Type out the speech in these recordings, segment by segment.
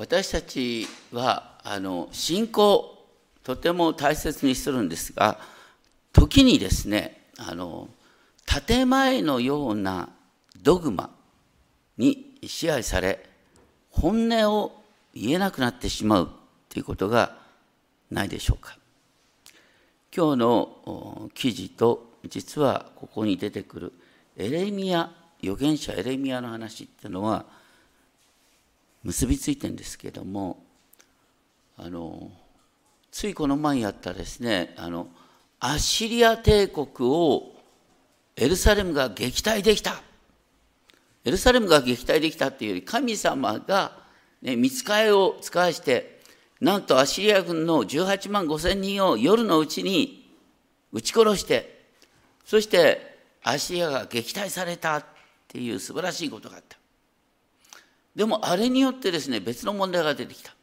私たちはあの信仰とても大切にするんですが時にですねあの建前のようなドグマに支配され本音を言えなくなってしまうということがないでしょうか。今日の記事と実はここに出てくるエレミア預言者エレミアの話っていうのは結びついてるんですけどもあのついこの前やったですねあのアッシリア帝国をエルサレムが撃退できた。エルサレムが撃退できたっていうより神様が、ね、見つかりを使わしてなんとアッシリア軍の18万5千人を夜のうちに撃ち殺してそしてアッシリアが撃退されたっていう素晴らしいことがあった。でもあれによってですね別の問題が出てきた。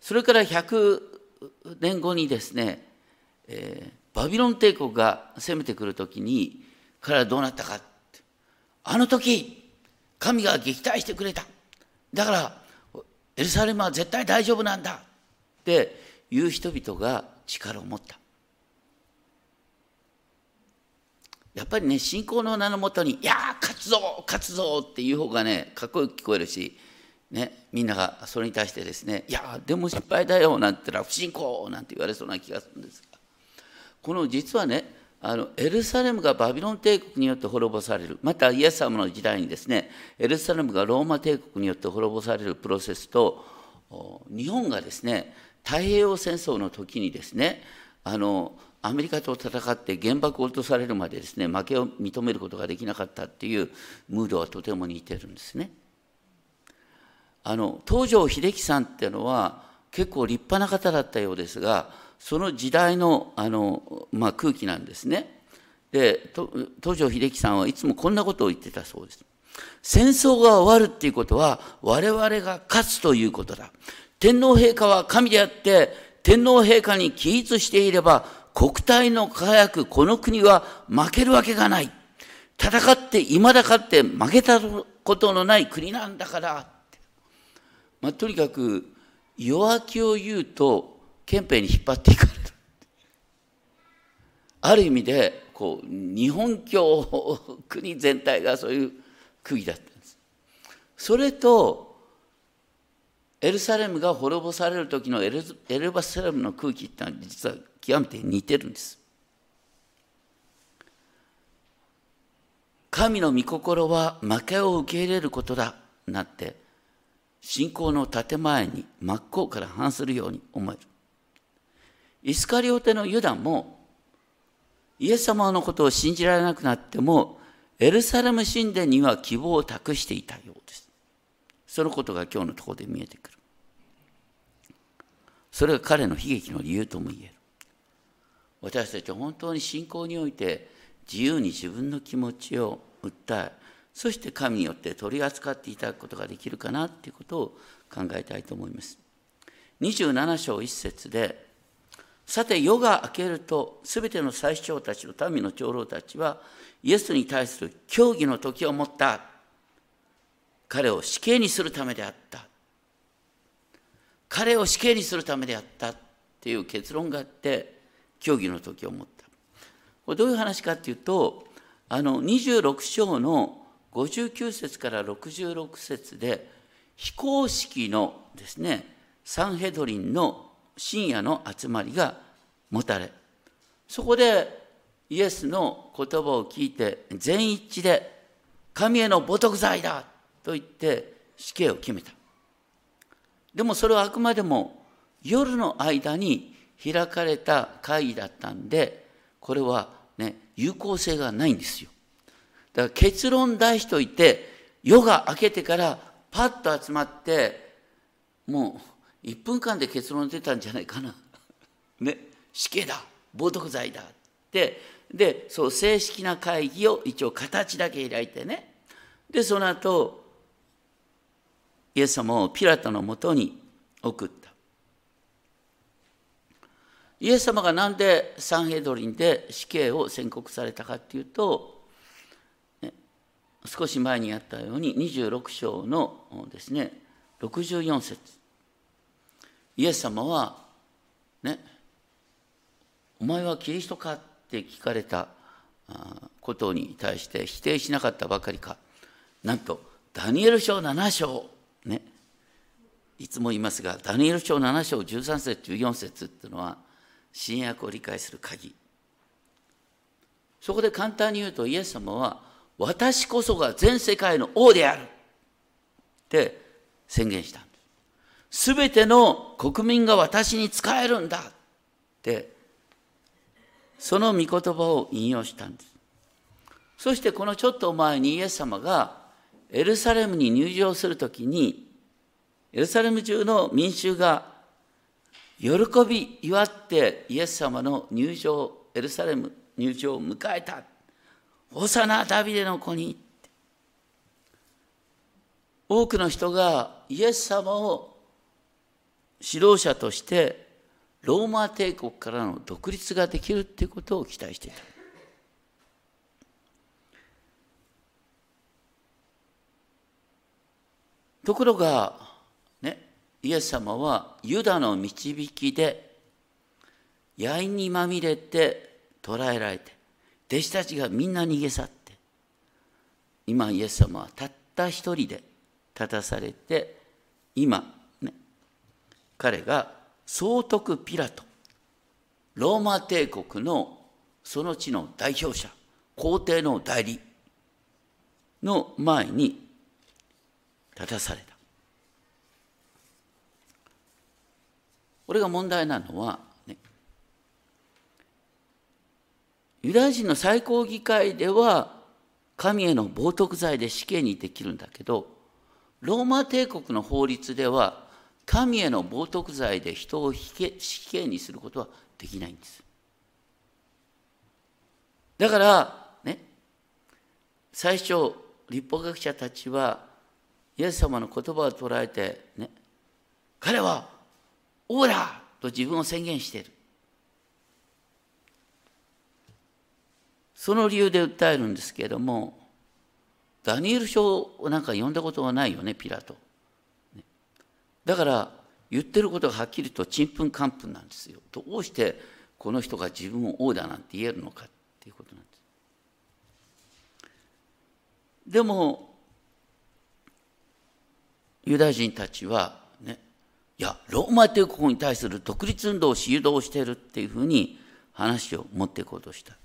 それから100年後にですね、えー、バビロン帝国が攻めてくるときに彼はどうなったかあの時神が撃退してくれた。だからエルサレムは絶対大丈夫なんだっていう人々が力を持った。やっぱりね信仰の名のもとに「いや勝つぞ勝つぞ!」っていう方がねかっこよく聞こえるし、ね、みんながそれに対してですね「いやでも失敗だよ」なんて言ったら「不信仰!」なんて言われそうな気がするんですがこの実はねあのエルサレムがバビロン帝国によって滅ぼされるまたイエス様の時代にですねエルサレムがローマ帝国によって滅ぼされるプロセスと日本がですね太平洋戦争の時にですねあのアメリカと戦って原爆を落とされるまでですね負けを認めることができなかったっていうムードはとても似てるんですね。あの東条英機さんっていうのは結構立派な方だったようですがその時代のあの、まあ、空気なんですね。で東条英機さんはいつもこんなことを言ってたそうです。戦争が終わるっていうことは我々が勝つということだ。天皇陛下は神であって天皇陛下に起立していれば国体の輝くこの国は負けるわけがない。戦って、未だ勝って負けたことのない国なんだから。まあ、とにかく、弱気を言うと、憲兵に引っ張っていかれる。ある意味で、こう、日本教、国全体がそういう区議だったんです。それと、エルサレムが滅ぼされる時のエルエルサレムの空気ってのは実は極めて似てるんです。神の御心は負けを受け入れることだなって信仰の建前に真っ向から反するように思える。イスカリオテのユダもイエス様のことを信じられなくなってもエルサレム神殿には希望を託していたようです。そのことが今日のところで見えてくる。それが彼の悲劇の理由とも言える。私たちは本当に信仰において自由に自分の気持ちを訴え、そして神によって取り扱っていただくことができるかなということを考えたいと思います。27章1節で、さて夜が明けると、すべての最主張たちの民の長老たちは、イエスに対する協議の時を持った。彼を死刑にするためであった。彼を死刑にするためであったっていう結論があって、協議の時を持った。これどういう話かっていうと、あの26章の59節から66節で、非公式のですね、サンヘドリンの深夜の集まりが持たれ、そこでイエスの言葉を聞いて全一致で神への母徳罪だと言って死刑を決めた。でもそれはあくまでも夜の間に開かれた会議だったんで、これはね、有効性がないんですよ。だから結論出しといて、夜が明けてからパッと集まって、もう1分間で結論出たんじゃないかな。ね、死刑だ、冒涜罪だって、で、そう正式な会議を一応形だけ開いてね、で、その後、イエス様をピラトのもとに送った。イエス様が何でサンヘドリンで死刑を宣告されたかっていうと、ね、少し前にやったように26章のですね64節。イエス様はねお前はキリストかって聞かれたことに対して否定しなかったばかりか。なんとダニエル書7章ねいつも言いますがダニエル書7章13節14節っていうのは新約を理解する鍵そこで簡単に言うとイエス様は私こそが全世界の王であるって宣言したんです。すべての国民が私に仕えるんだってその御言葉を引用したんです。そしてこのちょっと前にイエス様がエルサレムに入場するときにエルサレム中の民衆が喜び祝ってイエス様の入場エルサレム入場を迎えた。ホサナダビデの子に。多くの人がイエス様を指導者としてローマ帝国からの独立ができるっていうことを期待していた。ところが、イエス様はユダの導きで、やいにまみれて捕らえられて、弟子たちがみんな逃げ去って、今イエス様はたった一人で立たされて、今、ね、彼が総督ピラト、ローマ帝国のその地の代表者、皇帝の代理の前に立たされた。これが問題なのは、ね、ユダヤ人の最高議会では神への冒涜罪で死刑にできるんだけどローマ帝国の法律では神への冒涜罪で人を死刑にすることはできないんです。だからね最初立法学者たちはイエス様の言葉を捉えてね彼は王だと自分を宣言している。その理由で訴えるんですけれどもダニエル書をなんか読んだことはないよねピラト。だから言ってることがはっきりとちんぷんかんぷんなんですよ。どうしてこの人が自分を王だなんて言えるのかっていうことなんです。でもユダヤ人たちはね、いや、ローマ帝国に対する独立運動を主導しているっていうふうに話を持っていこうとした。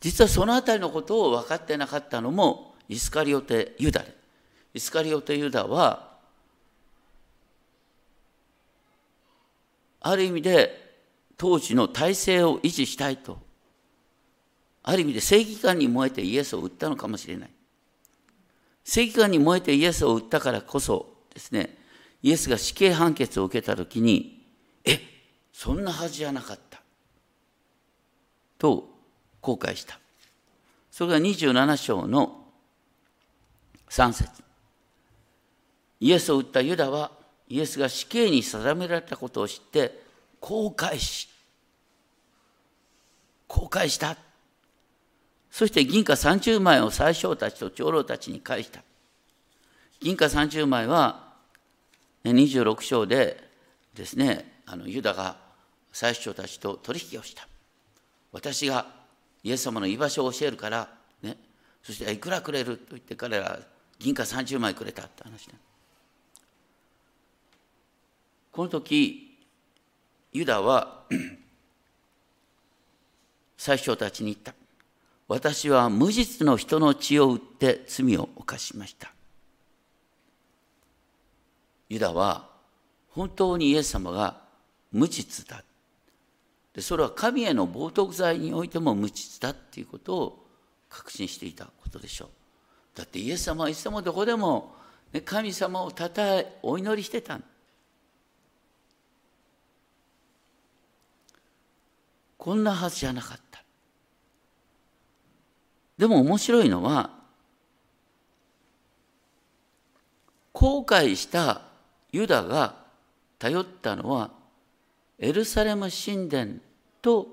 実はそのあたりのことを分かってなかったのもイスカリオテ・ユダで。イスカリオテ・ユダは、ある意味で当時の体制を維持したいと、ある意味で正義感に燃えてイエスを売ったのかもしれない。正義感に燃えてイエスを売ったからこそですね、イエスが死刑判決を受けたときに、え、そんなはずじゃなかった。と後悔した。それが27章の3節イエスを撃ったユダは、イエスが死刑に定められたことを知って、後悔し、後悔した。そして銀貨30枚を宰相たちと長老たちに返した。銀貨30枚は26章でですね、あのユダが宰相たちと取引をした。私がイエス様の居場所を教えるから、ね、そしていくらくれると言って彼ら銀貨30枚くれたって話だ。この時、ユダは 最初たちに言った。私は無実の人の血を売って罪を犯しました。ユダは本当にイエス様が無実だ。でそれは神への冒涜罪においても無実だっていうことを確信していたことでしょう。だってイエス様はいつでもどこでも、ね、神様をたたえお祈りしてたこんなはずじゃなかった。でも面白いのは、後悔したユダが頼ったのは、エルサレム神殿と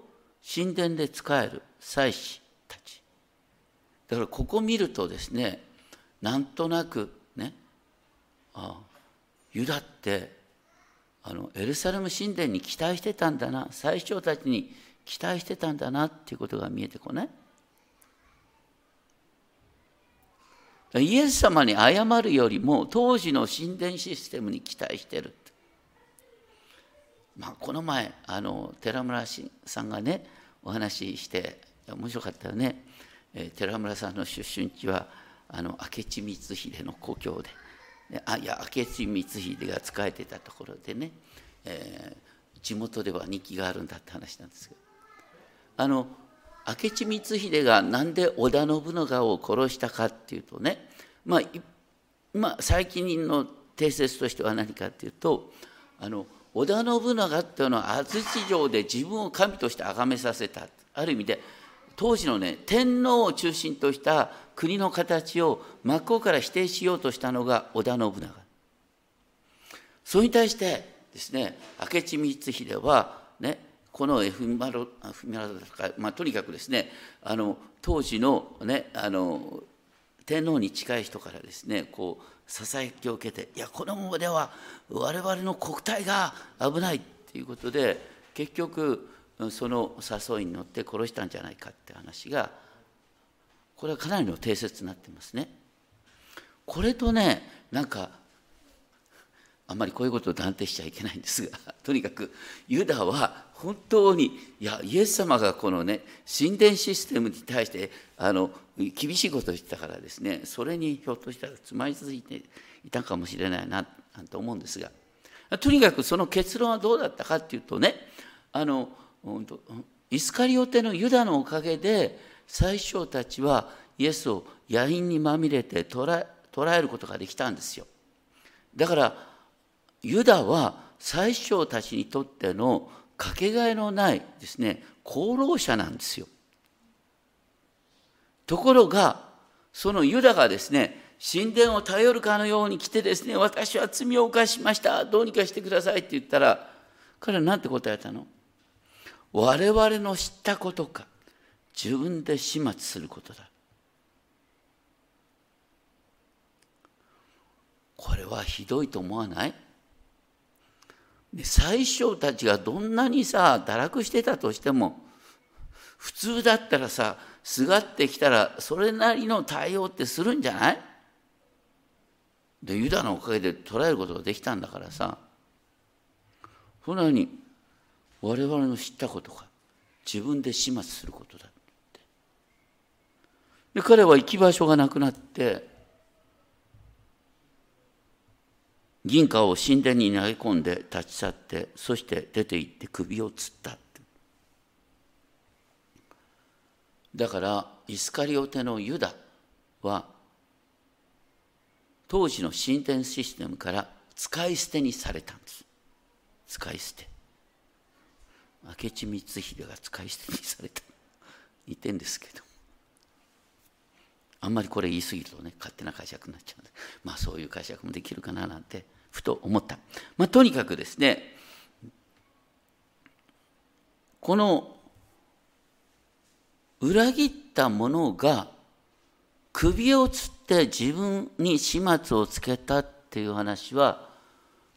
神殿で仕える祭司たち。だからここ見るとですね、なんとなくね、ああユダってあのエルサレム神殿に期待してたんだな最初たちに期待してたんだなっていうことが見えてこない？イエス様に謝るよりも当時の神殿システムに期待してるまあ、この前あの寺村さんがねお話しして面白かったよね、えー、寺村さんの出身地はあの明智光秀の故郷であいや明智光秀が仕えてたところでね、えー、地元では人気があるんだって話なんですけど。あの明智光秀が何で織田信長を殺したかっていうとねまあ、まあ、最近の定説としては何かっていうとあの織田信長っていうのは安土城で自分を神として崇めさせた。ある意味で当時のね天皇を中心とした国の形を真っ向から否定しようとしたのが織田信長。それに対してですね明智光秀はねこのエフマロフマロか、まあ、とにかくですねあの当時の,、ね、あの天皇に近い人からですねこうささやきを受けていやこのままでは我々の国体が危ないっていうことで結局その誘いに乗って殺したんじゃないかって話がこれはかなりの定説になってますね。これとねなんかあんまりこういうことを断定しちゃいけないんですがとにかくユダは本当にいやイエス様がこのね神殿システムに対してあの厳しいことを言ってたからですねそれにひょっとしたらつまりついていたかもしれないななんて思うんですがとにかくその結論はどうだったかっていうとねあのイスカリオテのユダのおかげで最初たちはイエスを野因にまみれて捉え捉えることができたんですよ。だからユダは最初たちにとってのかけがえのないですね功労者なんですよ。ところがそのユダがですね神殿を頼るかのように来てですね私は罪を犯しましたどうにかしてくださいって言ったら彼は何て答えたの？我々の知ったことか自分で始末することだ。これはひどいと思わない？最初たちがどんなにさ堕落してたとしても普通だったらさすがってきたらそれなりの対応ってするんじゃない？でユダのおかげで捉えることができたんだからさ。そんなに我々の知ったことが自分で始末することだって。で彼は行き場所がなくなって銀貨を神殿に投げ込んで立ち去ってそして出て行って首をつった。だからイスカリオテのユダは当時の神殿システムから使い捨てにされたんです。使い捨て。明智光秀が使い捨てにされた。似てんですけど。あんまりこれ言い過ぎるとね勝手な解釈になっちゃうんで。まあそういう解釈もできるかななんてふと思った。まあ、とにかくですね、この裏切った者が首をつって自分に始末をつけたっていう話は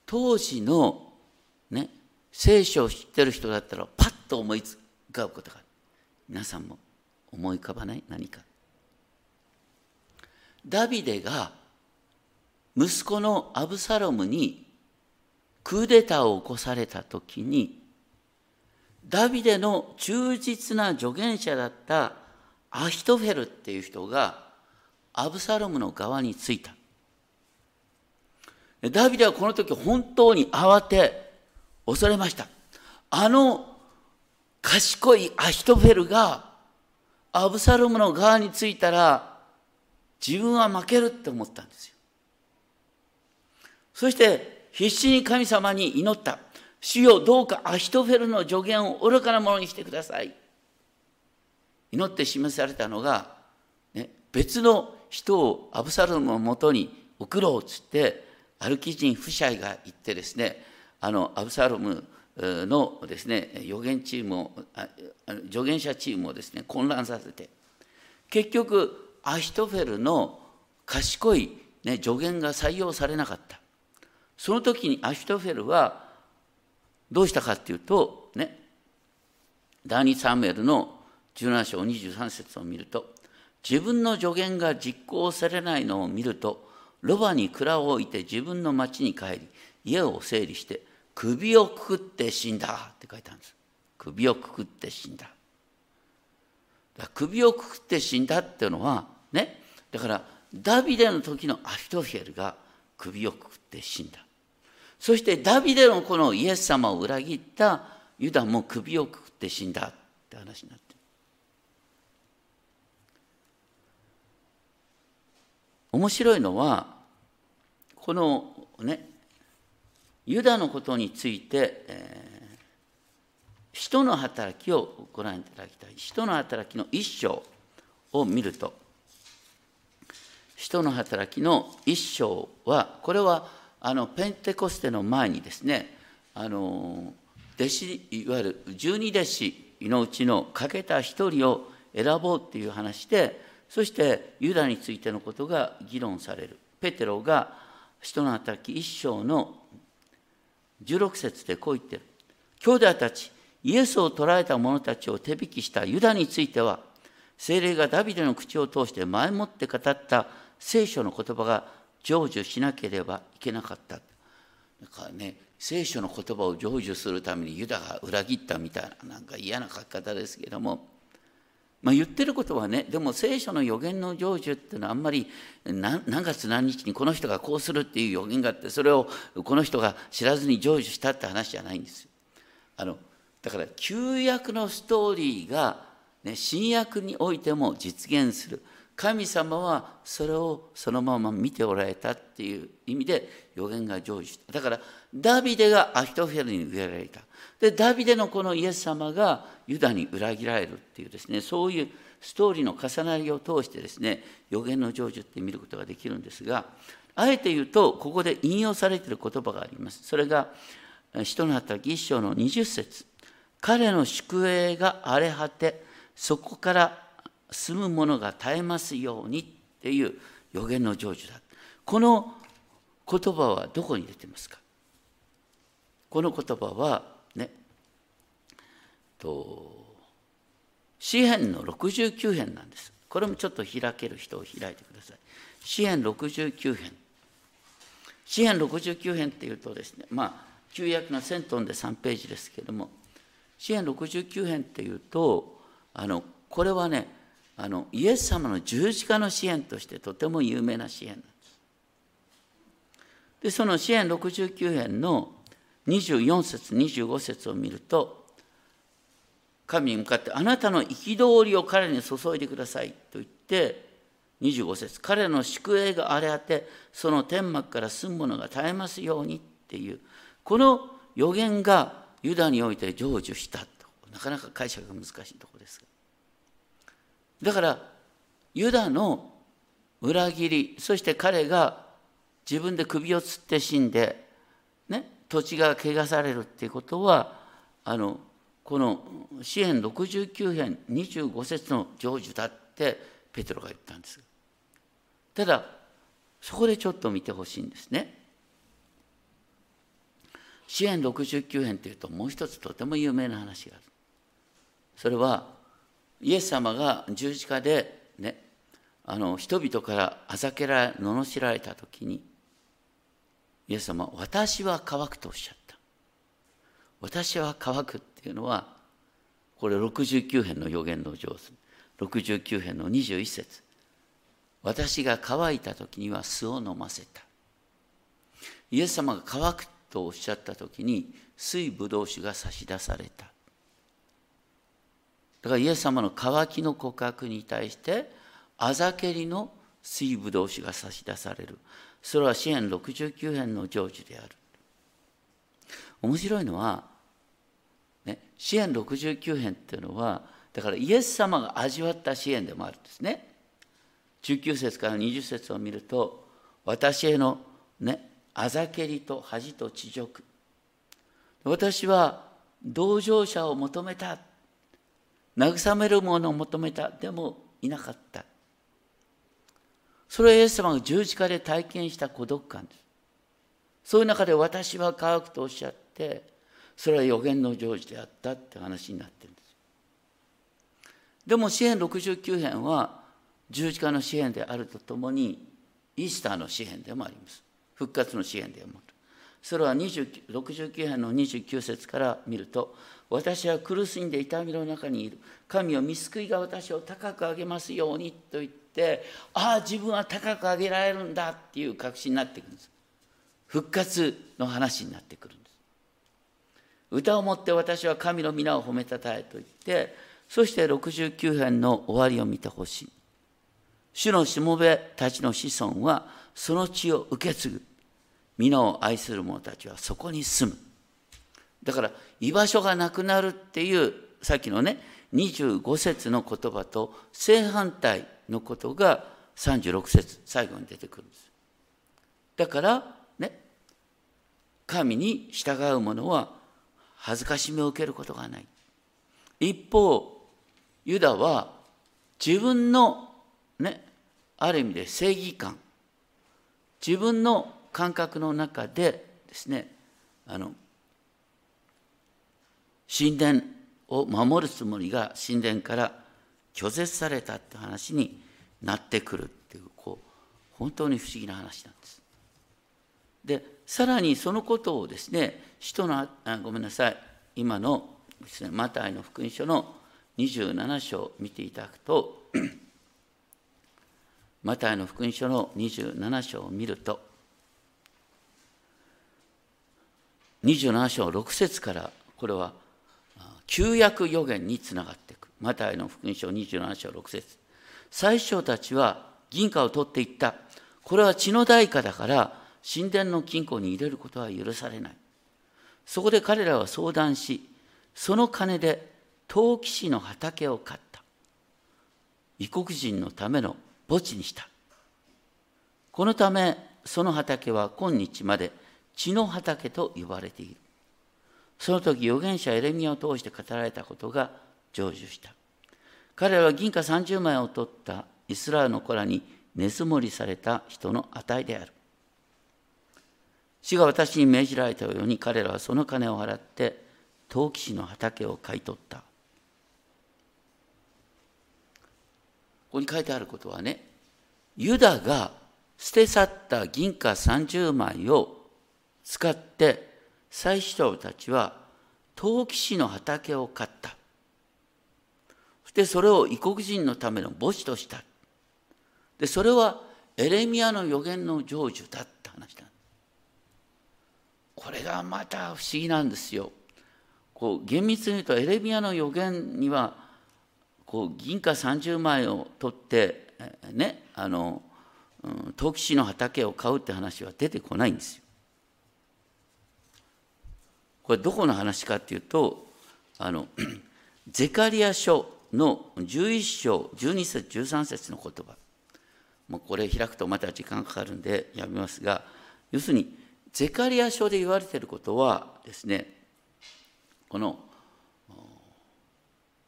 当時のね聖書を知ってる人だったらパッと思い浮かぶことが皆さんも思い浮かばない？何か。ダビデが息子のアブサロムにクーデターを起こされた時にダビデの忠実な助言者だったアヒトフェルっていう人がアブサロムの側についた。ダビデはこの時本当に慌て恐れました。あの賢いアヒトフェルがアブサロムの側についたら自分は負けるって思ったんですよ。そして必死に神様に祈った。主よどうかアヒトフェルの助言を愚かなものにしてください。祈って示されたのが、ね、別の人をアブサロムのもとに送ろうっつってアルキ人フシャイが行ってですねあのアブサロムのですね預言チームを助言者チームをですね混乱させて結局アヒトフェルの賢い、ね、助言が採用されなかった。その時にアシュトフェルはどうしたかっていうとね第二サムエルの17章23節を見ると自分の助言が実行されないのを見るとロバに蔵を置いて自分の町に帰り家を整理して首をくくって死んだって書いてあるんです。首をくくって死んだ。首をくくって死んだっていうのはね。だからダビデの時のアヒトフェルが首をくくって死んだ。そしてダビデのこのイエス様を裏切ったユダも首をくくって死んだって話になってる。面白いのはこのねユダのことについて、えー、使徒の働きをご覧いただきたい。使徒の働きの一章を見ると使徒の働きの一章はこれはあのペンテコステの前にですねあの弟子いわゆる十二弟子のうちの欠けた一人を選ぼうっていう話でそしてユダについてのことが議論される。ペテロが使徒の働き一章の16節でこう言ってる。兄弟たちイエスを捕らえた者たちを手引きしたユダについては精霊がダビデの口を通して前もって語った聖書の言葉が成就しなければいけなかった。だからね、聖書の言葉を成就するためにユダが裏切ったみたいな、なんか嫌な書き方ですけども、まあ、言ってることはね、でも聖書の予言の成就っていうのはあんまり何月何日にこの人がこうするっていう予言があって、それをこの人が知らずに成就したって話じゃないんですよ。あのだから旧約のストーリーが、ね、新約においても実現する。神様はそれをそのまま見ておられたっていう意味で予言が成就した。だからダビデがアヒトフェルに植えられた。でダビデのこのイエス様がユダに裏切られるっていうですねそういうストーリーの重なりを通してですね予言の成就って見ることができるんですがあえて言うとここで引用されている言葉があります。それが使徒の働き一章の20節。彼の宿営が荒れ果てそこから住むものが絶えますようにっていう予言の成就だ。この言葉はどこに出てますか？この言葉はね、と、詩篇の69編なんです。これもちょっと開ける人を開いてください。詩篇69編。詩篇69編っていうとですね、まあ、旧約の1000トンで3ページですけれども、詩篇69編っていうと、あの、これはね、あのイエス様の十字架の支援としてとても有名な支援なんです。でその支援69編の24節25節を見ると神に向かって「あなたの憤りを彼に注いでください」と言って25節彼の宿営が荒れ果てその天幕から住む者が絶えますように」っていうこの予言がユダにおいて成就したとなかなか解釈が難しいところですがだからユダの裏切りそして彼が自分で首をつって死んで、ね、土地が汚されるっていうことはあのこの詩篇69編25節の成就だってペテロが言ったんです。ただそこでちょっと見てほしいんですね。詩篇69編というともう一つとても有名な話がある。それはイエス様が十字架でねあの人々からあざけられ罵られた時にイエス様私は乾くとおっしゃった。私は乾くっていうのはこれ69編の予言の上手。69編の21節。私が乾いた時には酢を飲ませた。イエス様が乾くとおっしゃった時に水ぶどう酒が差し出された。だからイエス様の渇きの告白に対してあざけりの水ぶどう酒が差し出される。それは支援69編の成就である。面白いのは、ね、支援69編っていうのはだからイエス様が味わった支援でもあるんですね。19節から20節を見ると私へのねあざけりと恥と恥辱。私は同情者を求めた。慰めるものを求めた。でもいなかった。それはイエス様が十字架で体験した孤独感です。そういう中で私は乾くとおっしゃってそれは予言の成就であったって話になってるんです。でも詩篇69編は十字架の詩篇であるとともにイースターの詩篇でもあります。復活の詩篇でもある。それは69編の29節から見ると私は苦しんで痛みの中にいる。神を見救いが私を高く上げますようにと言ってああ自分は高く上げられるんだっていう確信になってくるんです。復活の話になってくるんです。歌をもって私は神の皆を褒めたたえと言ってそして69編の終わりを見てほしい。主のしもべたちの子孫はその地を受け継ぐ。皆を愛する者たちはそこに住む。だから居場所がなくなるっていうさっきのね25節の言葉と正反対のことが36節最後に出てくるんです。だからね神に従う者は恥ずかしめを受けることがない。一方ユダは自分のねある意味で正義感自分の感覚の中でですねあの神殿を守るつもりが神殿から拒絶されたって話になってくるっていうこう本当に不思議な話なんです。でさらにそのことをですね使徒のあごめんなさい今のですねマタイの福音書の27章を見ていただくと マタイの福音書の27章を見ると27章6節からこれは旧約予言につながっていく。マタイの福音書27章6節。最初たちは銀貨を取っていった。これは血の代価だから神殿の金庫に入れることは許されない。そこで彼らは相談しその金で陶器師の畑を買った。異国人のための墓地にした。このためその畑は今日まで血の畑と呼ばれている。その時預言者エレミアを通して語られたことが成就した。彼らは銀貨30枚を取ったイスラエルの子らに根積もりされた人の値である。主が私に命じられたように彼らはその金を払って陶器師の畑を買い取った。ここに書いてあることはねユダが捨て去った銀貨30枚を使って祭司長たちは陶器師の畑を買った。そしてそれを異国人のための墓地とした。でそれはエレミアの予言の成就だって話だ。これがまた不思議なんですよ。こう厳密に言うとエレミアの予言にはこう銀貨30枚を取ってねあの陶器師の畑を買うって話は出てこないんですよ。これどこの話かっていうとあの ゼカリア書の11章12節13節の言葉。もうこれ開くとまた時間かかるんでやめますが要するにゼカリア書で言われていることはですねこの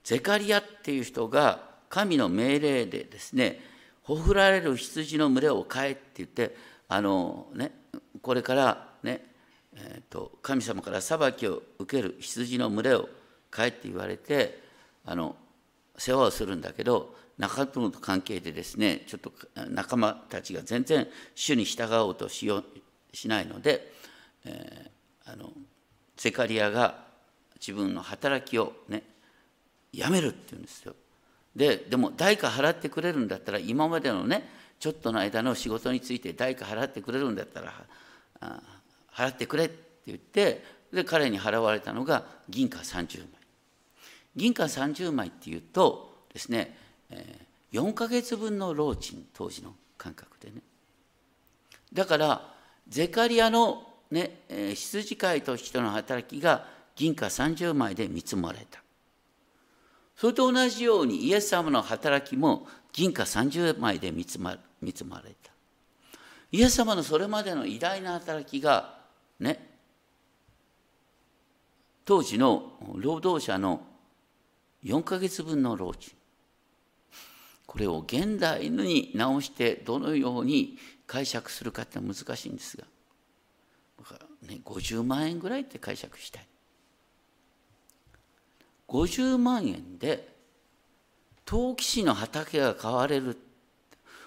ゼカリアっていう人が神の命令でですねほふられる羊の群れを飼えって言ってあのねこれからえーと、神様から裁きを受ける羊の群れを帰って言われてあの世話をするんだけど仲間と関係でですねちょっと仲間たちが全然主に従おうとしようしないので、えー、あのゼカリアが自分の働きをねやめるって言うんですよ。ででも代価払ってくれるんだったら今までのねちょっとの間の仕事について代価払ってくれるんだったらあ払ってくれって言ってで彼に払われたのが銀貨30枚。銀貨30枚っていうとですねえ4ヶ月分の労賃当時の感覚でね。だからゼカリアの、ねえ、羊飼いと人の働きが銀貨30枚で見積もられた。それと同じようにイエス様の働きも銀貨30枚で見積もられた。イエス様のそれまでの偉大な働きがね。当時の労働者の4ヶ月分の労賃これを現代に直してどのように解釈するかって難しいんですが。ね、50万円ぐらいって解釈したい。50万円で陶器師の畑が買われる。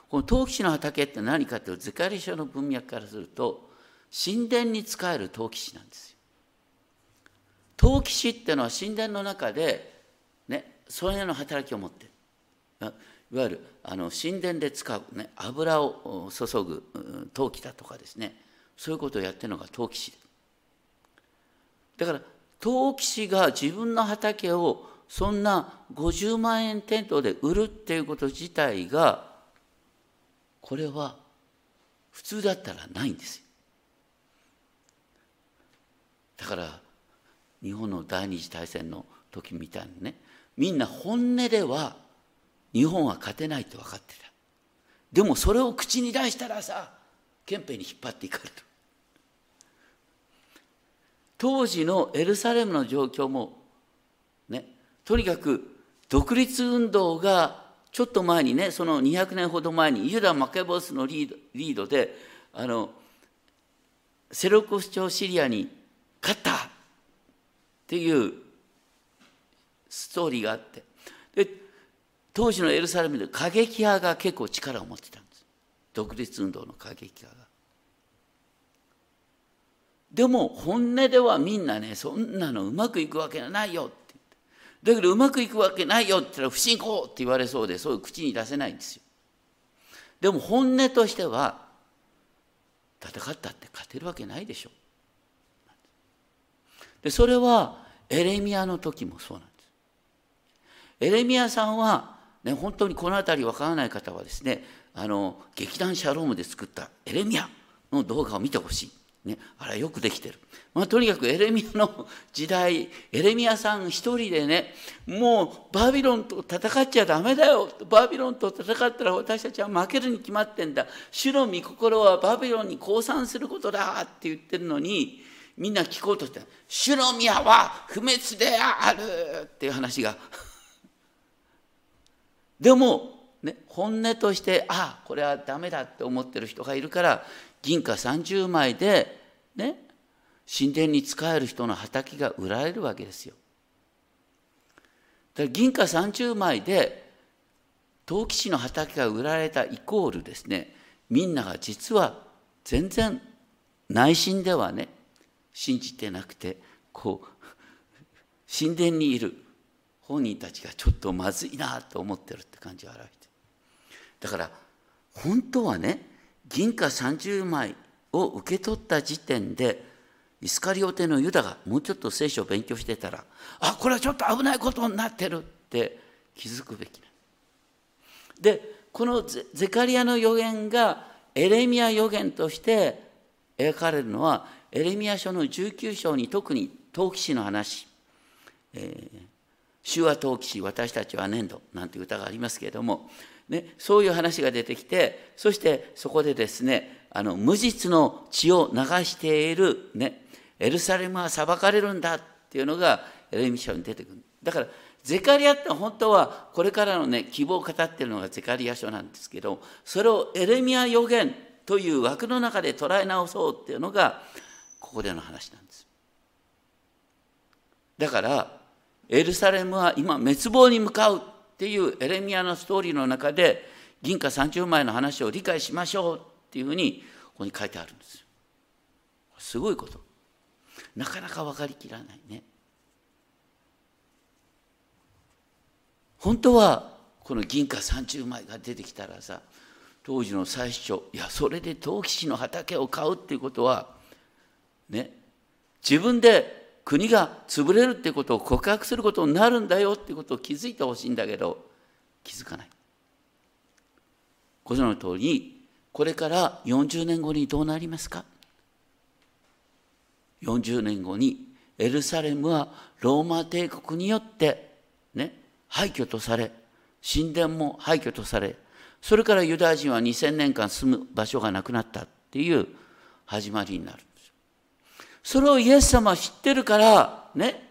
この陶器師の畑って何かというとゼカリ書の文脈からすると神殿に仕える陶器師なんですよ。陶器師っていうのは神殿の中でねそれの働きを持ってる。いわゆるあの神殿で使う、ね、油を注ぐ陶器だとかですね。そういうことをやってるのが陶器師。だから陶器師が自分の畑をそんな50万円テントで売るっていうこと自体がこれは普通だったらないんですよ。だから日本の第二次大戦の時みたいにねみんな本音では日本は勝てないって分かってた。でもそれを口に出したらさ憲兵に引っ張っていかれる。当時のエルサレムの状況もねとにかく独立運動がちょっと前にねその200年ほど前にユダ・マケボスのリードリードであのセロコス朝シリアに勝った。っていうストーリーがあって。で当時のエルサレムで過激派が結構力を持ってたんです。独立運動の過激派が。でも本音ではみんなねそんなのうまくいくわけないよって。言ってだけどうまくいくわけないよって言ったら不信仰って言われそうでそういう口に出せないんですよ。でも本音としては戦ったって勝てるわけないでしょ。でそれはエレミアの時もそうなんですエレミアさんは、ね、本当にこの辺りわからない方はですねあの劇団シャロームで作ったエレミアの動画を見てほしいね、あれよくできてる。まあ、とにかくエレミアの時代、エレミアさん一人でね、もうバビロンと戦っちゃダメだよ。バビロンと戦ったら私たちは負けるに決まってんだ。主の御心はバビロンに降参することだって言ってるのに、みんな聞こうとして、主の宮は不滅であるっていう話が。でも、ね、本音として、ああ、これはダメだって思ってる人がいるから、銀貨30枚で、ね、神殿に仕える人の畑が売られるわけですよ。だから銀貨30枚で陶器師の畑が売られたイコールですねみんなが実は全然内心ではね信じてなくてこう神殿にいる本人たちがちょっとまずいなと思ってるって感じを表してだから本当はね銀貨30枚を受け取った時点でイスカリオテのユダがもうちょっと聖書を勉強してたらあこれはちょっと危ないことになってるって気づくべきでこのゼカリアの予言がエレミア予言として描かれるのはエレミア書の19章に特に陶器師の話、えー、主は陶器師私たちは粘土なんて歌がありますけれども。ね、そういう話が出てきてそしてそこでですねあの無実の血を流している、ね、エルサレムは裁かれるんだっていうのがエレミ書に出てくる。だからゼカリアって本当はこれからのね希望を語ってるのがゼカリア書なんですけどそれをエレミア予言という枠の中で捉え直そうっていうのがここでの話なんですだからエルサレムは今滅亡に向かうっていうエレミアのストーリーの中で銀貨30枚の話を理解しましょうっていうふうにここに書いてあるんですよ。すごいこと。なかなか分かりきらないね。本当はこの銀貨30枚が出てきたらさ当時の最初いやそれで陶器師の畑を買うっていうことはね自分で国が潰れるってことを告白することになるんだよってことを気づいてほしいんだけど気づかない。ご存知の通りこれから40年後にどうなりますか ?40 年後にエルサレムはローマ帝国によってね廃墟とされ神殿も廃墟とされそれからユダヤ人は2000年間住む場所がなくなったっていう始まりになる。それをイエス様は知ってるから、ね。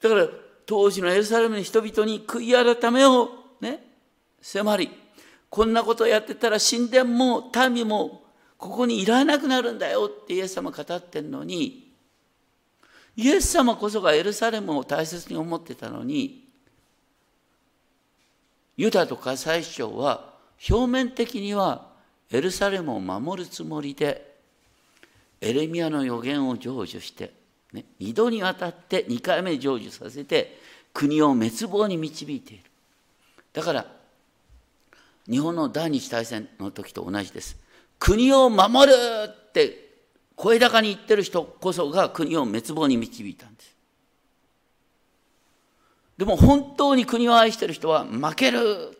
だから、当時のエルサレムの人々に悔い改めをね、迫り、こんなことをやってたら神殿も民もここにいらなくなるんだよってイエス様語ってるのにイエス様こそがエルサレムを大切に思ってたのにユダとか最初は表面的にはエルサレムを守るつもりでエレミアの予言を成就して、ね、2度にわたって2回目成就させて国を滅亡に導いている。だから日本の第二次大戦の時と同じです。国を守るって声高に言ってる人こそが国を滅亡に導いたんです。でも本当に国を愛してる人は負ける。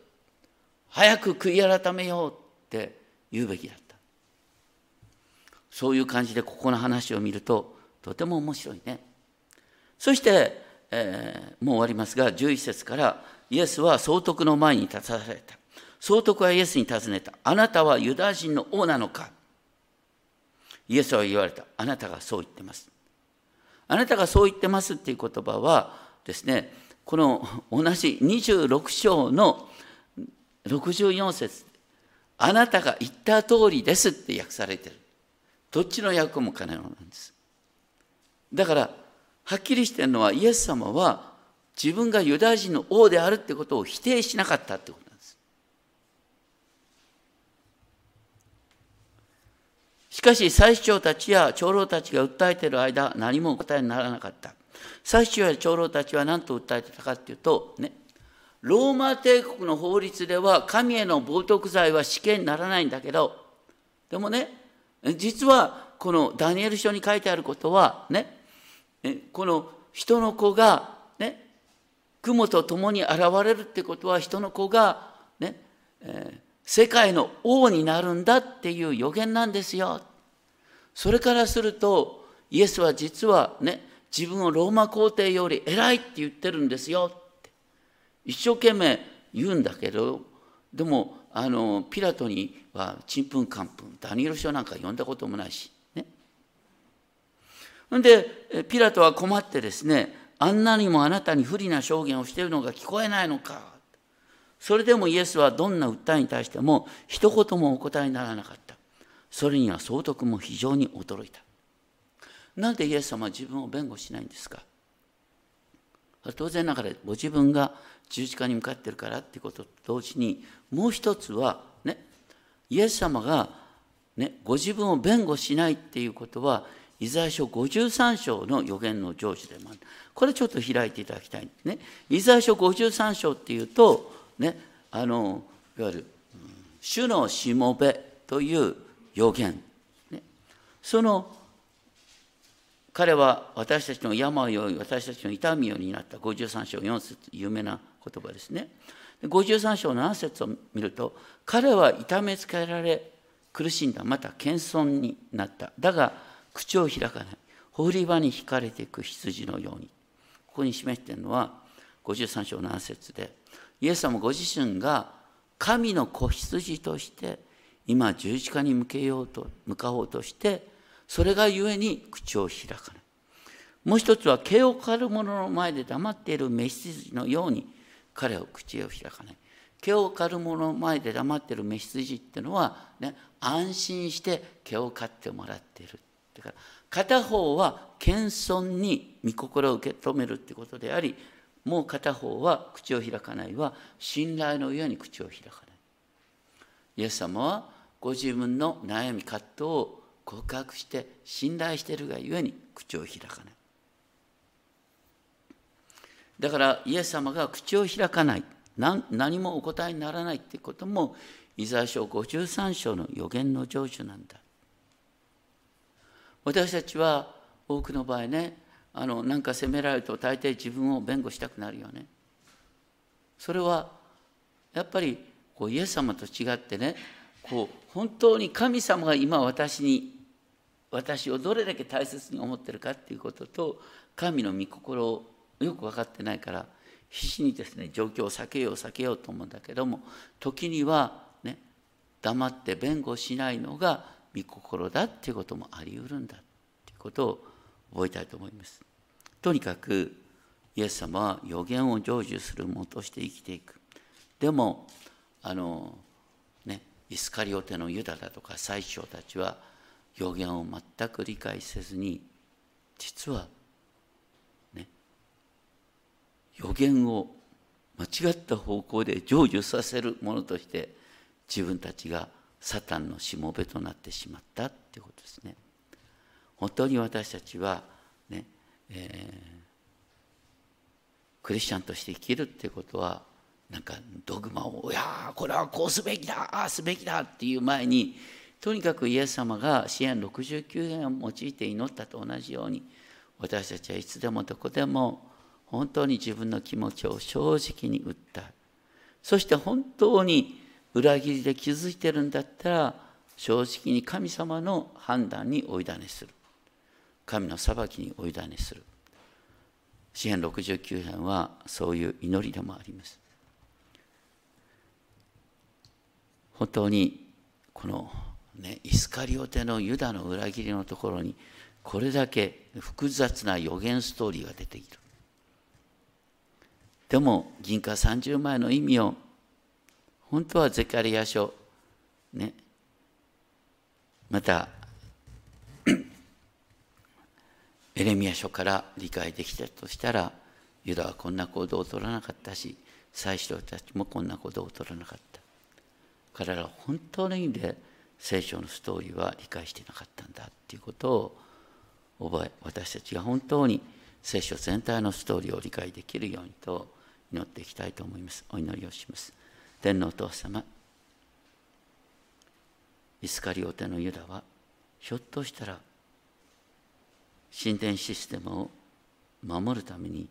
早く悔い改めようって言うべきだった。そういう感じでここの話を見るととても面白いね。そして、えー、もう終わりますが11節からイエスは総督の前に立たされた。総督はイエスに尋ねた。あなたはユダヤ人の王なのか？イエスは言われた。あなたがそう言ってます。あなたがそう言ってますっていう言葉はですねこの同じ26章の64節あなたが言った通りですって訳されてる。どっちの訳も可能なんです。だからはっきりしてるのはイエス様は自分がユダヤ人の王であるってことを否定しなかったってことなんです。しかし最主長たちや長老たちが訴えている間何も答えにならなかった。最初や長老たちは何と訴えてたかっていうとねローマ帝国の法律では神への冒涜罪は死刑にならないんだけどでもね実はこのダニエル書に書いてあることはねこの人の子がね雲と共に現れるってことは人の子がね、えー、世界の王になるんだっていう予言なんですよ。それからするとイエスは実はね自分をローマ皇帝より偉いって言ってるんですよって一生懸命言うんだけどでもあのピラトにはちんぷんかんぷん。ダニエル書なんか読んだこともないし。ね。んでピラトは困ってですねあんなにもあなたに不利な証言をしているのが聞こえないのか。それでもイエスはどんな訴えに対しても一言もお答えにならなかった。それには総督も非常に驚いた。なんでイエス様は自分を弁護しないんですか？当然ながらご自分が十字架に向かっているからっていうことと同時にもう一つはねイエス様が、ね、ご自分を弁護しないっていうことはイザヤ書53章の予言の成就でもある。これちょっと開いていただきたい。んですねイザヤ書53章っていうとねあのいわゆる「主のしもべ」という予言、ね、その彼は私たちの病を負い私たちの痛みを担った53章4節有名な言葉ですね。53章7節を見ると彼は痛めつけられ苦しんだまた謙遜になった。だが口を開かない。放り場に引かれていく羊のように。ここに示しているのは53章7節でイエス様ご自身が神の子羊として今十字架に向けようと向かおうとしてそれがゆえに口を開かない。もう一つは毛を刈る者の前で黙っている召羊のように彼は口を開かない。毛を刈る者の前で黙っている召羊っていうのは、ね、安心して毛を刈ってもらっている。だから片方は謙遜に御心を受け止めるってことでありもう片方は口を開かないは信頼の上に口を開かないイエス様はご自分の悩み葛藤を告白して信頼してるがゆえに口を開かない。だからイエス様が口を開かない。何もお答えにならないってこともイザヤ書53章の予言の成就なんだ。私たちは多くの場合ねあのなんか責められると大抵自分を弁護したくなるよね。それはやっぱりこうイエス様と違ってねこう本当に神様が今私に私をどれだけ大切に思ってるかっていうことと神の御心をよく分かってないから必死にですね状況を避けよう避けようと思うんだけども時にはね黙って弁護しないのが御心だっていうこともあり得るんだっていうことを覚えたいと思います。とにかくイエス様は予言を成就する者として生きていく。でもあのねイスカリオテのユダだとか宰相たちは予言を全く理解せずに実はね予言を間違った方向で成就させるものとして自分たちがサタンのしもべとなってしまったっていうことですね。本当に私たちはね、えー、クリスチャンとして生きるっていうことはなんかドグマを「いやこれはこうすべきだああすべきだ」っていう前にとにかくイエス様が支援69編を用いて祈ったと同じように私たちはいつでもどこでも本当に自分の気持ちを正直に訴えそして本当に裏切りで気づいてるんだったら正直に神様の判断にお委ねする。神の裁きにお委ねする。詩篇69編はそういう祈りでもあります。本当にこの、ね、イスカリオテのユダの裏切りのところにこれだけ複雑な予言ストーリーが出ている。でも銀貨30枚の意味を本当はゼカリア書ねまた エレミア書から理解できたとしたらユダはこんな行動を取らなかったし祭司たちもこんな行動を取らなかった。彼らは本当の意味で聖書のストーリーは理解していなかったんだっていうことを覚え私たちが本当に聖書全体のストーリーを理解できるようにと祈っていきたいと思います。お祈りをします。天皇お父様イスカリオテのユダはひょっとしたら神殿システムを守るために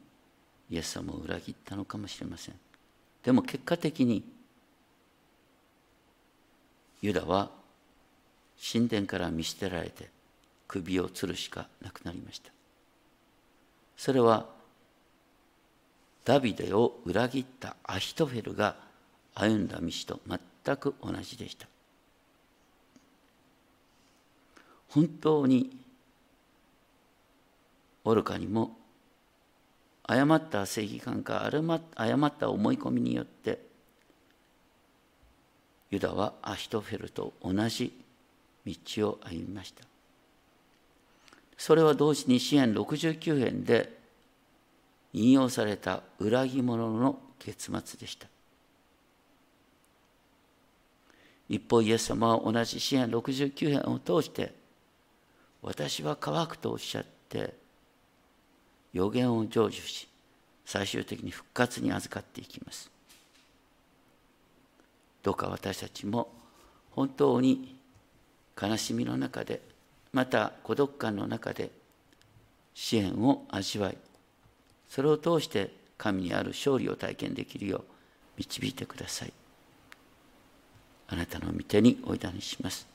イエス様を裏切ったのかもしれません。でも結果的にユダは神殿から見捨てられて首を吊るしかなくなりました。それはダビデを裏切ったアヒトフェルが歩んだ道と全く同じでした。本当に愚かにも誤った正義感か誤った思い込みによってユダはアヒトフェルと同じ道を歩みました。それは同時に支援69編で引用された裏切者の結末でした。一方イエス様は同じ支援69編を通して私は乾くとおっしゃって予言を成就し最終的に復活に預かっていきます。どうか私たちも本当に悲しみの中でまた孤独感の中で支援を味わいそれを通して神にある勝利を体験できるよう導いてください。あなたの御手においだにします。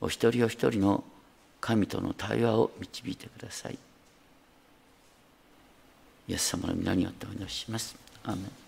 お一人お一人の神との対話を導いてください。イエス様の皆によってお祈りします。アーメン。